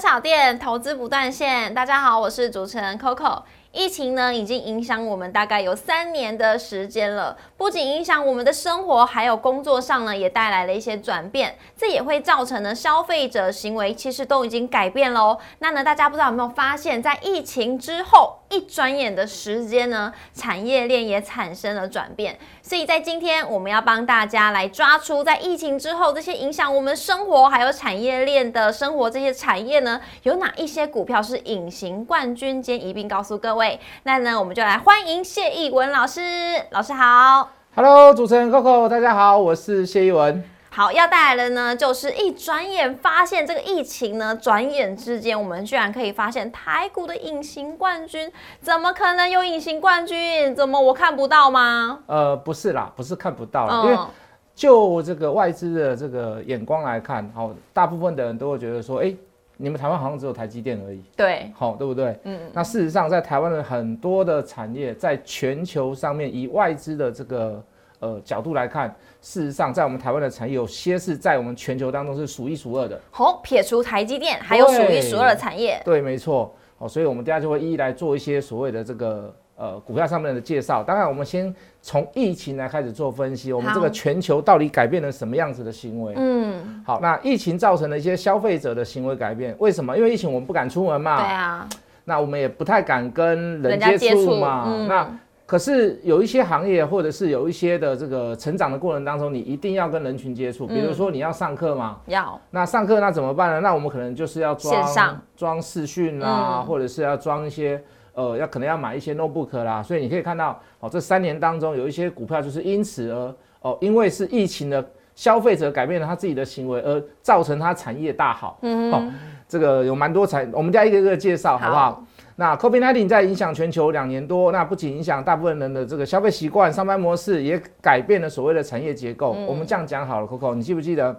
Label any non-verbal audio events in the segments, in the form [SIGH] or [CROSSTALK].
小店投资不断线，大家好，我是主持人 Coco。疫情呢，已经影响我们大概有三年的时间了。不仅影响我们的生活，还有工作上呢，也带来了一些转变。这也会造成呢，消费者行为其实都已经改变喽。那呢，大家不知道有没有发现，在疫情之后一转眼的时间呢，产业链也产生了转变。所以在今天，我们要帮大家来抓出在疫情之后这些影响我们生活还有产业链的生活这些产业呢，有哪一些股票是隐形冠军？今天一并告诉各位。那呢，我们就来欢迎谢逸文老师。老师好，Hello，主持人 Coco，大家好，我是谢逸文。好，要带来的呢，就是一转眼发现这个疫情呢，转眼之间，我们居然可以发现台股的隐形冠军，怎么可能有隐形冠军？怎么我看不到吗？呃，不是啦，不是看不到，因为就这个外资的这个眼光来看，好，大部分的人都会觉得说，哎。你们台湾好像只有台积电而已，对，好，对不对？嗯，那事实上，在台湾的很多的产业，在全球上面，以外资的这个呃角度来看，事实上，在我们台湾的产业，有些是在我们全球当中是数一数二的。好，撇除台积电，还有数一数二的产业。对，没错。好，所以我们等下就会一一来做一些所谓的这个。呃，股票上面的介绍，当然我们先从疫情来开始做分析。我们这个全球到底改变了什么样子的行为？嗯，好，那疫情造成了一些消费者的行为改变，为什么？因为疫情我们不敢出门嘛。对啊。那我们也不太敢跟人接触嘛。那可是有一些行业或者是有一些的这个成长的过程当中，你一定要跟人群接触。比如说你要上课嘛。要。那上课那怎么办呢？那我们可能就是要装线上装视讯啊，或者是要装一些。呃，要可能要买一些 notebook 啦，所以你可以看到，哦，这三年当中有一些股票就是因此而，哦，因为是疫情的消费者改变了他自己的行为，而造成他产业大好。嗯哦，这个有蛮多产，我们家一个一个介绍，好不好？那 COVID-19 在影响全球两年多，那不仅影响大部分人的这个消费习惯、上班模式，也改变了所谓的产业结构。我们这样讲好了，Coco，你记不记得？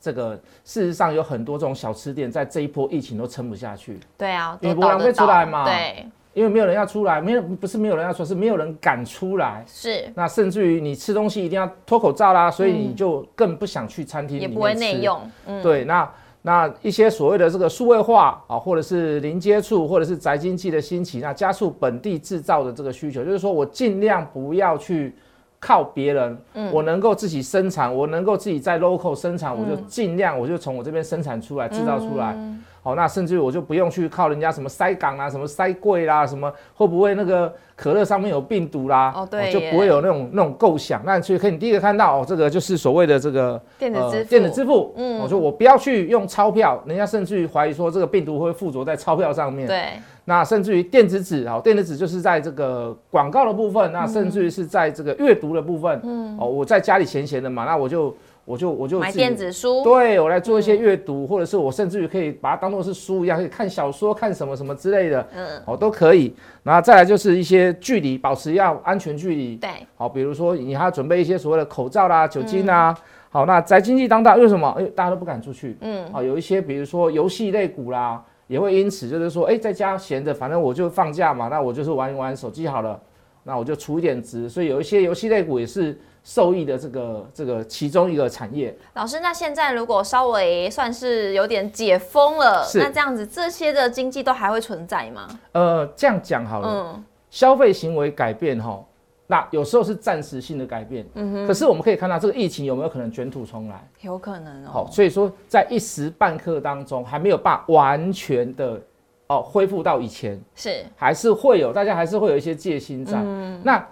这个事实上有很多这种小吃店，在这一波疫情都撑不下去。对啊，你不浪费出来嘛？对，因为没有人要出来，没有不是没有人要出，是没有人敢出来。是，那甚至于你吃东西一定要脱口罩啦，所以你就更不想去餐厅里面也不会内用。对，那那一些所谓的这个数位化啊，或者是零接触，或者是宅经济的兴起，那加速本地制造的这个需求，就是说我尽量不要去。靠别人，我能够自己生产，我能够自己在 local 生产，我就尽量，我就从我这边生产出来，制造出来。好，那甚至我就不用去靠人家什么塞港啊，什么塞柜啦，什么会不会那个可乐上面有病毒啦？哦，对，就不会有那种那种构想。那所以可以第一个看到哦，这个就是所谓的这个电子支付。电子支付，嗯，我说我不要去用钞票，人家甚至于怀疑说这个病毒会附着在钞票上面。对。那甚至于电子纸啊，电子纸就是在这个广告的部分，那甚至于是在这个阅读的部分，嗯，哦，我在家里闲闲的嘛，那我就我就我就买电子书，对我来做一些阅读，或者是我甚至于可以把它当做是书一样，可以看小说、看什么什么之类的，嗯，哦，都可以。然后再来就是一些距离，保持要安全距离，对，好，比如说你还要准备一些所谓的口罩啦、酒精啊，好，那宅经济当大，为什么？因为，大家都不敢出去，嗯，好，有一些比如说游戏类股啦。也会因此就是说，哎，在家闲着，反正我就放假嘛，那我就是玩一玩手机好了，那我就出一点值，所以有一些游戏类股也是受益的这个这个其中一个产业。老师，那现在如果稍微算是有点解封了，那这样子这些的经济都还会存在吗？呃，这样讲好了，嗯，消费行为改变哈。那有时候是暂时性的改变，嗯哼。可是我们可以看到，这个疫情有没有可能卷土重来？有可能哦。好，所以说在一时半刻当中，还没有办法完全的哦恢复到以前，是还是会有，大家还是会有一些戒心在。嗯那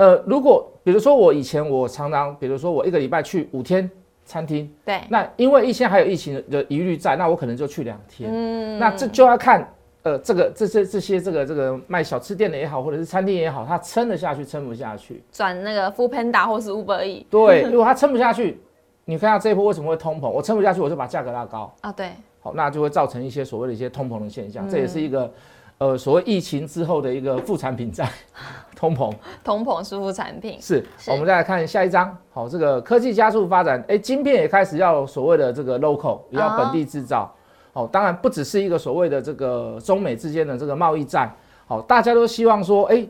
呃，如果比如说我以前我常常，比如说我一个礼拜去五天餐厅，对。那因为一些还有疫情的疑虑在，那我可能就去两天。嗯。那这就要看。呃，这个这些这些这个这个卖小吃店的也好，或者是餐厅也好，他撑得下去，撑不下去，转那个 Food Panda 或是 Uber E。对，如果他撑不下去，你看下这一波为什么会通膨？我撑不下去，我就把价格拉高啊。对，好，那就会造成一些所谓的一些通膨的现象，这也是一个呃所谓疫情之后的一个副产品在 [LAUGHS] 通膨。通膨是副产品。是，我们再来看下一张。好，这个科技加速发展，哎，晶片也开始要所谓的这个 local，也要本地制造。哦，当然不只是一个所谓的这个中美之间的这个贸易战，好，大家都希望说，哎，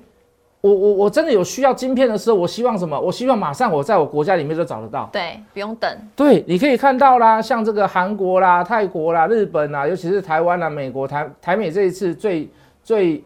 我我我真的有需要晶片的时候，我希望什么？我希望马上我在我国家里面就找得到。对，不用等。对，你可以看到啦，像这个韩国啦、泰国啦、日本啦，尤其是台湾啦、美国台台美这一次最最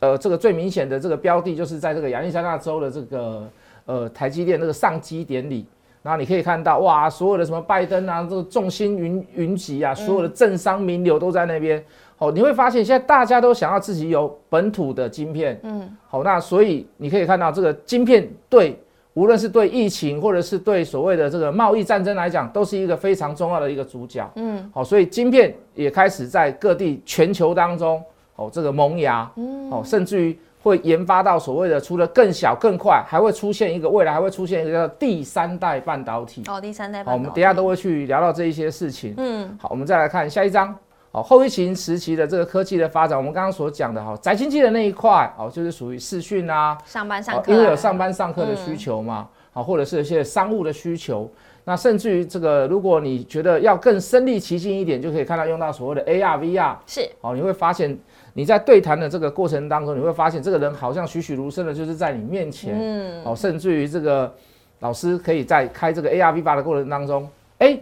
呃这个最明显的这个标的，就是在这个亚利桑那州的这个呃台积电那个上机典礼。然后你可以看到，哇，所有的什么拜登啊，这个众星云云集啊，所有的政商名流都在那边。哦，你会发现现在大家都想要自己有本土的晶片，嗯，好，那所以你可以看到这个晶片对，无论是对疫情或者是对所谓的这个贸易战争来讲，都是一个非常重要的一个主角，嗯，好，所以晶片也开始在各地全球当中，哦，这个萌芽，嗯，哦，甚至于会研发到所谓的除了更小更快，还会出现一个未来还会出现一个叫第三代半导体，哦，第三代，好，我们等下都会去聊到这一些事情，嗯，好，我们再来看下一章。好，后疫情时期的这个科技的发展，我们刚刚所讲的哈，宅经济的那一块，哦，就是属于视讯啊，上班上课，因为有上班上课的需求嘛，好，或者是一些商务的需求，那甚至于这个，如果你觉得要更身临其境一点，就可以看到用到所谓的 AR、VR，是，哦，你会发现你在对谈的这个过程当中，你会发现这个人好像栩栩如生的，就是在你面前，嗯，哦，甚至于这个老师可以在开这个 AR、VR 的过程当中，哎。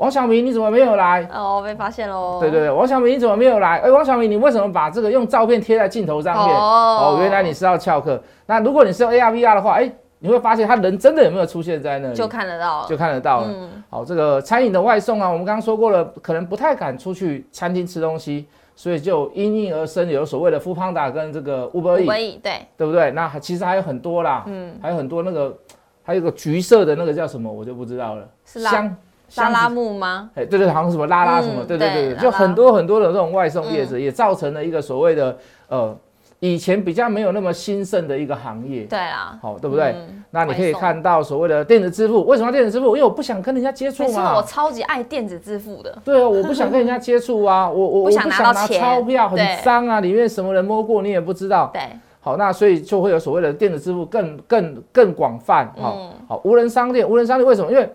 王小明，你怎么没有来？哦，被发现喽。对对对，王小明，你怎么没有来？哎，王小明，你为什么把这个用照片贴在镜头上面？哦，原来你是要翘课。那如果你是用 AR VR 的话，哎，你会发现他人真的有没有出现在那里？就看得到，就看得到了。好，这个餐饮的外送啊，我们刚刚说过了，可能不太敢出去餐厅吃东西，所以就应运而生有所谓的 o o Panda 跟这个 Uber Eats，对对不对？那其实还有很多啦，嗯，还有很多那个，还有个橘色的那个叫什么，我就不知道了。香。拉拉木吗？哎，对对，好像什么拉拉什么，对对对对，就很多很多的这种外送业者，也造成了一个所谓的呃，以前比较没有那么兴盛的一个行业。对啊，好，对不对？那你可以看到所谓的电子支付，为什么要电子支付？因为我不想跟人家接触嘛。我超级爱电子支付的。对啊，我不想跟人家接触啊，[LAUGHS] 我我我不想拿钞票，很脏啊，里面什么人摸过你也不知道。对，好，那所以就会有所谓的电子支付更更更广泛。好，好，无人商店，无人商店为什么？因为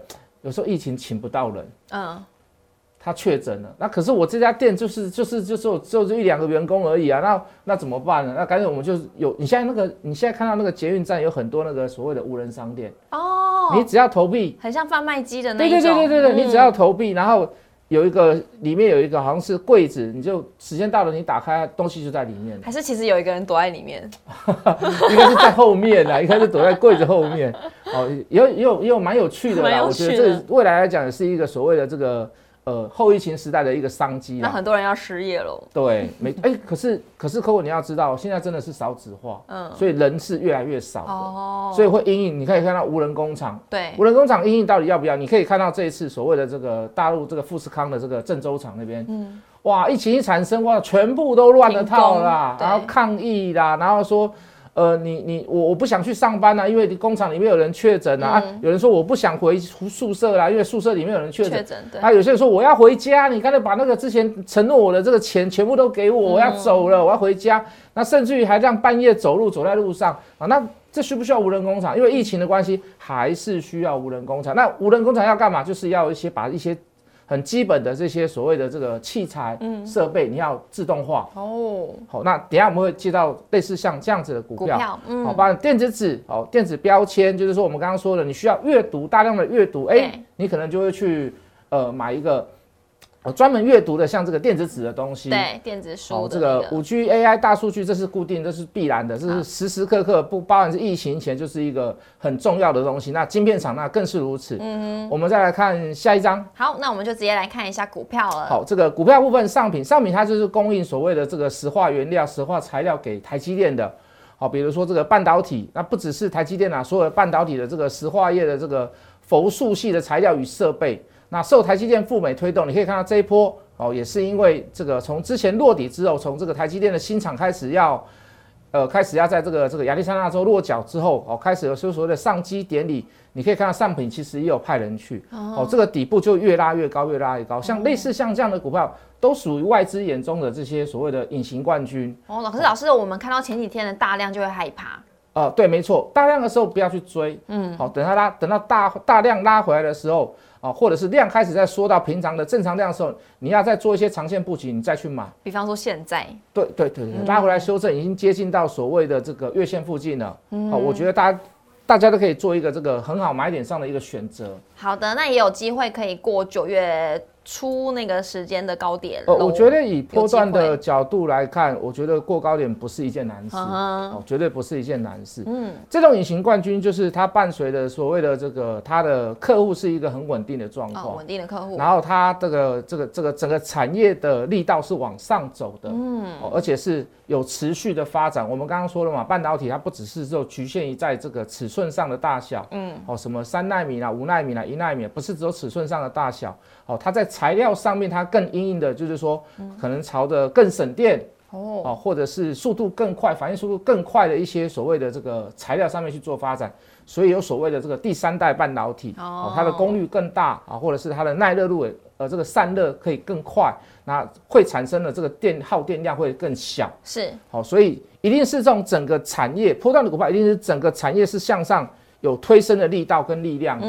有时候疫情请不到人，嗯，他确诊了，那可是我这家店就是就是就是就是一两个员工而已啊，那那怎么办呢？那赶紧我们就有，你现在那个你现在看到那个捷运站有很多那个所谓的无人商店哦，你只要投币，很像贩卖机的那种，对对对对对对，你只要投币，然后。有一个里面有一个好像是柜子，你就时间到了，你打开东西就在里面。还是其实有一个人躲在里面？[LAUGHS] 应该是在后面啦，应该是躲在柜子后面。哦，也有也有也有蛮有趣的啦，我觉得这未来来讲也是一个所谓的这个。呃，后疫情时代的一个商机那很多人要失业喽。对，没哎，可是可是，客户你要知道，现在真的是少子化，嗯，所以人是越来越少的，哦，所以会阴影。你可以看到无人工厂，对，无人工厂阴影到底要不要？你可以看到这一次所谓的这个大陆这个富士康的这个郑州厂那边，嗯，哇，疫情一产生，哇，全部都乱了套啦，然后抗议啦，然后说。呃，你你我我不想去上班啊，因为工厂里面有人确诊啊。有人说我不想回宿舍啦，因为宿舍里面有人确诊。啊，有些人说我要回家，你刚才把那个之前承诺我的这个钱全部都给我，我要走了，我要回家。那甚至于还让半夜走路走在路上啊，那这需不需要无人工厂？因为疫情的关系，还是需要无人工厂。那无人工厂要干嘛？就是要一些把一些。很基本的这些所谓的这个器材、设备，你要自动化哦。好，那等下我们会接到类似像这样子的股票，嗯，好，把电子纸，好，电子标签，就是说我们刚刚说的，你需要阅读大量的阅读，哎，你可能就会去呃买一个。专门阅读的，像这个电子纸的东西，对电子书。哦，这个五 G AI 大数据，这是固定，这是必然的，这是时时刻刻不包含是疫情前就是一个很重要的东西。那晶片厂那更是如此。嗯，我们再来看下一张。好，那我们就直接来看一下股票了。好，这个股票部分，上品，上品它就是供应所谓的这个石化原料、石化材料给台积电的。好，比如说这个半导体，那不只是台积电啊，所有半导体的这个石化业的这个氟素系的材料与设备。那受台积电赴美推动，你可以看到这一波哦，也是因为这个从之前落底之后，从这个台积电的新厂开始要，呃，开始要在这个这个亚利桑那州落脚之后，哦，开始有所谓的上机典礼，你可以看到上品其实也有派人去，哦，这个底部就越拉越高，越拉越高，像类似像这样的股票，都属于外资眼中的这些所谓的隐形冠军。哦，老师，老师，我们看到前几天的大量就会害怕。哦，对，没错，大量的时候不要去追，嗯，好，等它拉，等到大大量拉回来的时候。啊，或者是量开始在缩到平常的正常量的时候，你要再做一些长线布局，你再去买。比方说现在，对对对对，拉回来修正已经接近到所谓的这个月线附近了。好，我觉得大家大家都可以做一个这个很好买点上的一个选择。好的，那也有机会可以过九月。出那个时间的高点，呃，我觉得以波段的角度来看，我觉得过高点不是一件难事，哦，绝对不是一件难事。嗯，这种隐形冠军就是它伴随的所谓的这个它的客户是一个很稳定的状况，稳定的客户，然后它这个这个这个整个产业的力道是往上走的，嗯，而且是有持续的发展。我们刚刚说了嘛，半导体它不只是就局限于在这个尺寸上的大小，嗯，哦，什么三纳米啦、五纳米啦、一纳米，不是只有尺寸上的大小。哦，它在材料上面，它更硬硬的，就是说，可能朝着更省电哦，或者是速度更快、反应速度更快的一些所谓的这个材料上面去做发展，所以有所谓的这个第三代半导体哦，它的功率更大啊，或者是它的耐热度呃这个散热可以更快，那会产生的这个电耗电量会更小，是。好，所以一定是这种整个产业波段的股票，一定是整个产业是向上。有推升的力道跟力量的，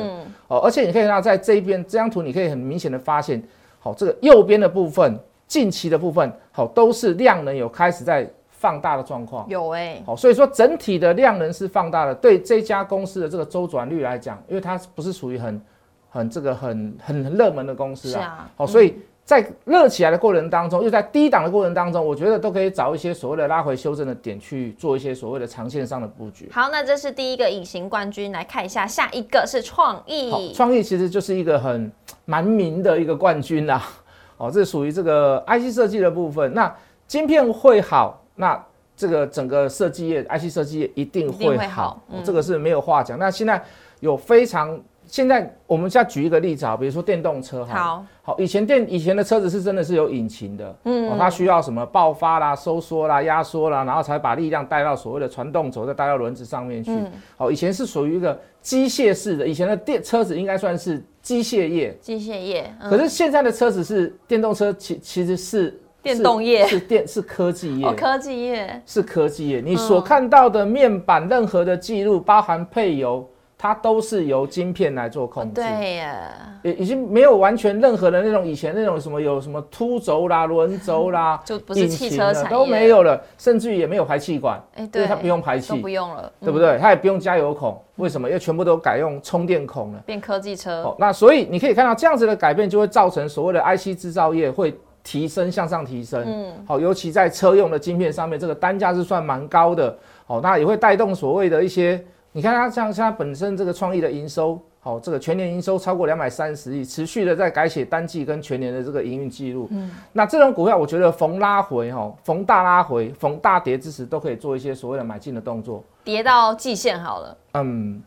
哦，而且你可以看到在这一边这张图，你可以很明显的发现，好，这个右边的部分，近期的部分，好，都是量能有开始在放大的状况，有哎，好，所以说整体的量能是放大的，对这家公司的这个周转率来讲，因为它不是属于很很这个很很热门的公司啊，好，所以。在热起来的过程当中，又在低档的过程当中，我觉得都可以找一些所谓的拉回修正的点去做一些所谓的长线上的布局。好，那这是第一个隐形冠军，来看一下下一个是创意。创意其实就是一个很蛮明的一个冠军啦。[LAUGHS] 哦，这属于这个 IC 设计的部分。那晶片会好，那这个整个设计业 IC 设计业一定会好，这个是没有话讲。那现在有非常。现在我们再举一个例子啊，比如说电动车哈，好，好，以前电以前的车子是真的是有引擎的，嗯，它需要什么爆发啦、收缩啦、压缩啦，然后才把力量带到所谓的传动轴，再带到轮子上面去。好，以前是属于一个机械式的，以前的电车子应该算是机械业，机械业。可是现在的车子是电动车，其其实是电动业，是电是科技业，科技业。是科技业。你所看到的面板任何的记录，包含配油。它都是由晶片来做控制，对呀，已已经没有完全任何的那种以前那种什么有什么凸轴啦、轮轴啦，就不是汽车产都没有了，甚至于也没有排气管，哎，对，它不用排气，不用了，对不对？它也不用加油孔，为什么？因为全部都改用充电孔了，变科技车。那所以你可以看到这样子的改变，就会造成所谓的 IC 制造业会提升向上提升，嗯，好，尤其在车用的晶片上面，这个单价是算蛮高的，好，那也会带动所谓的一些。你看它像像它本身这个创意的营收，好，这个全年营收超过两百三十亿，持续的在改写单季跟全年的这个营运记录。嗯，那这种股票，我觉得逢拉回哈，逢大拉回，逢大跌之时，都可以做一些所谓的买进的动作。跌到季线好了。嗯，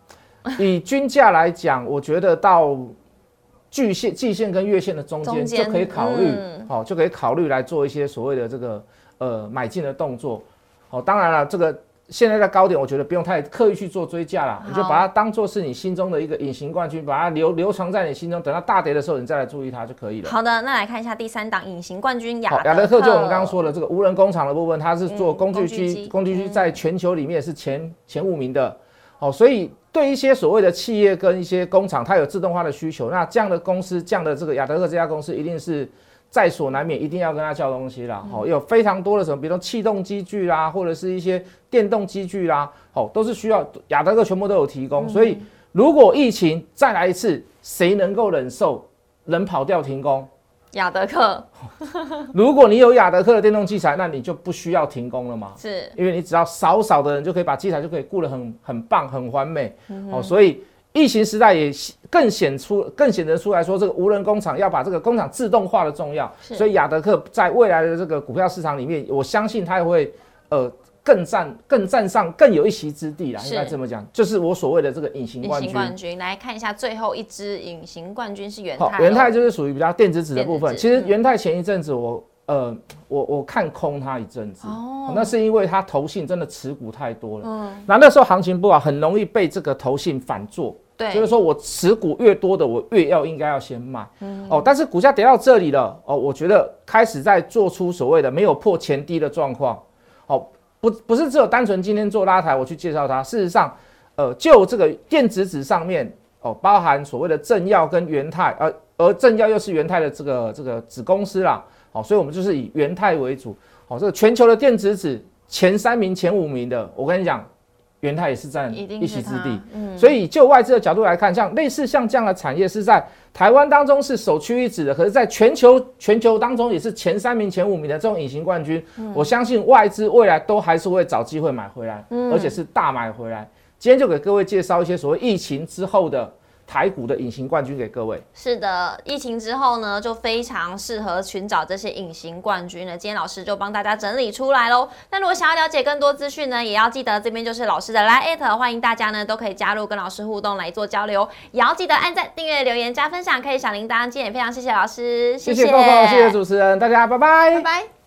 以均价来讲，我觉得到巨线、季线跟月线的中间就可以考虑，好，就可以考虑来做一些所谓的这个呃买进的动作。好，当然了，这个。现在的高点，我觉得不用太刻意去做追加了，你就把它当做是你心中的一个隐形冠军，把它留留藏在你心中，等到大跌的时候，你再来注意它就可以了。好的，那来看一下第三档隐形冠军雅雅德克，就我们刚刚说的这个无人工厂的部分，它是做工具机，工具机在全球里面是前前五名的。好，所以对一些所谓的企业跟一些工厂，它有自动化的需求，那这样的公司，这样的这个雅德克这家公司一定是。在所难免，一定要跟他叫东西啦。好，有非常多的什么，比如说气动机具啦，或者是一些电动机具啦，好，都是需要雅德克全部都有提供。所以，如果疫情再来一次，谁能够忍受人跑掉停工？雅德克。[LAUGHS] 如果你有雅德克的电动器材，那你就不需要停工了嘛？是，因为你只要少少的人就可以把器材就可以顾得很很棒、很完美。哦，所以。疫情时代也更显出、更显得出来说，这个无人工厂要把这个工厂自动化的重要。所以雅德克在未来的这个股票市场里面，我相信它也会呃更占、更占上、更有一席之地啦。应该这么讲，就是我所谓的这个隐形冠军。冠军来看一下，最后一支隐形冠军是元泰。元泰就是属于比较电子纸的部分。其实元泰前一阵子我呃我我看空它一阵子，哦，那是因为它投信真的持股太多了。嗯，那那时候行情不好，很容易被这个投信反做。对，就是说我持股越多的，我越要应该要先卖。嗯，哦，但是股价跌到这里了，哦，我觉得开始在做出所谓的没有破前低的状况。哦，不，不是只有单纯今天做拉抬，我去介绍它。事实上，呃，就这个电子纸上面，哦，包含所谓的正耀跟元泰，而而正耀又是元泰的这个这个子公司啦，好，所以我们就是以元泰为主，好，这个全球的电子纸前三名、前五名的，我跟你讲。元泰也是占一席之地，所以就外资的角度来看，像类似像这样的产业是在台湾当中是首屈一指的，可是在全球全球当中也是前三名、前五名的这种隐形冠军，我相信外资未来都还是会找机会买回来，而且是大买回来。今天就给各位介绍一些所谓疫情之后的。台股的隐形冠军给各位。是的，疫情之后呢，就非常适合寻找这些隐形冠军了。今天老师就帮大家整理出来喽。那如果想要了解更多资讯呢，也要记得这边就是老师的 Line，欢迎大家呢都可以加入跟老师互动来做交流。也要记得按赞、订阅、留言、加分享，可以小铃铛。今天也非常谢谢老师，谢谢谢谢主持人，大家拜拜，拜拜。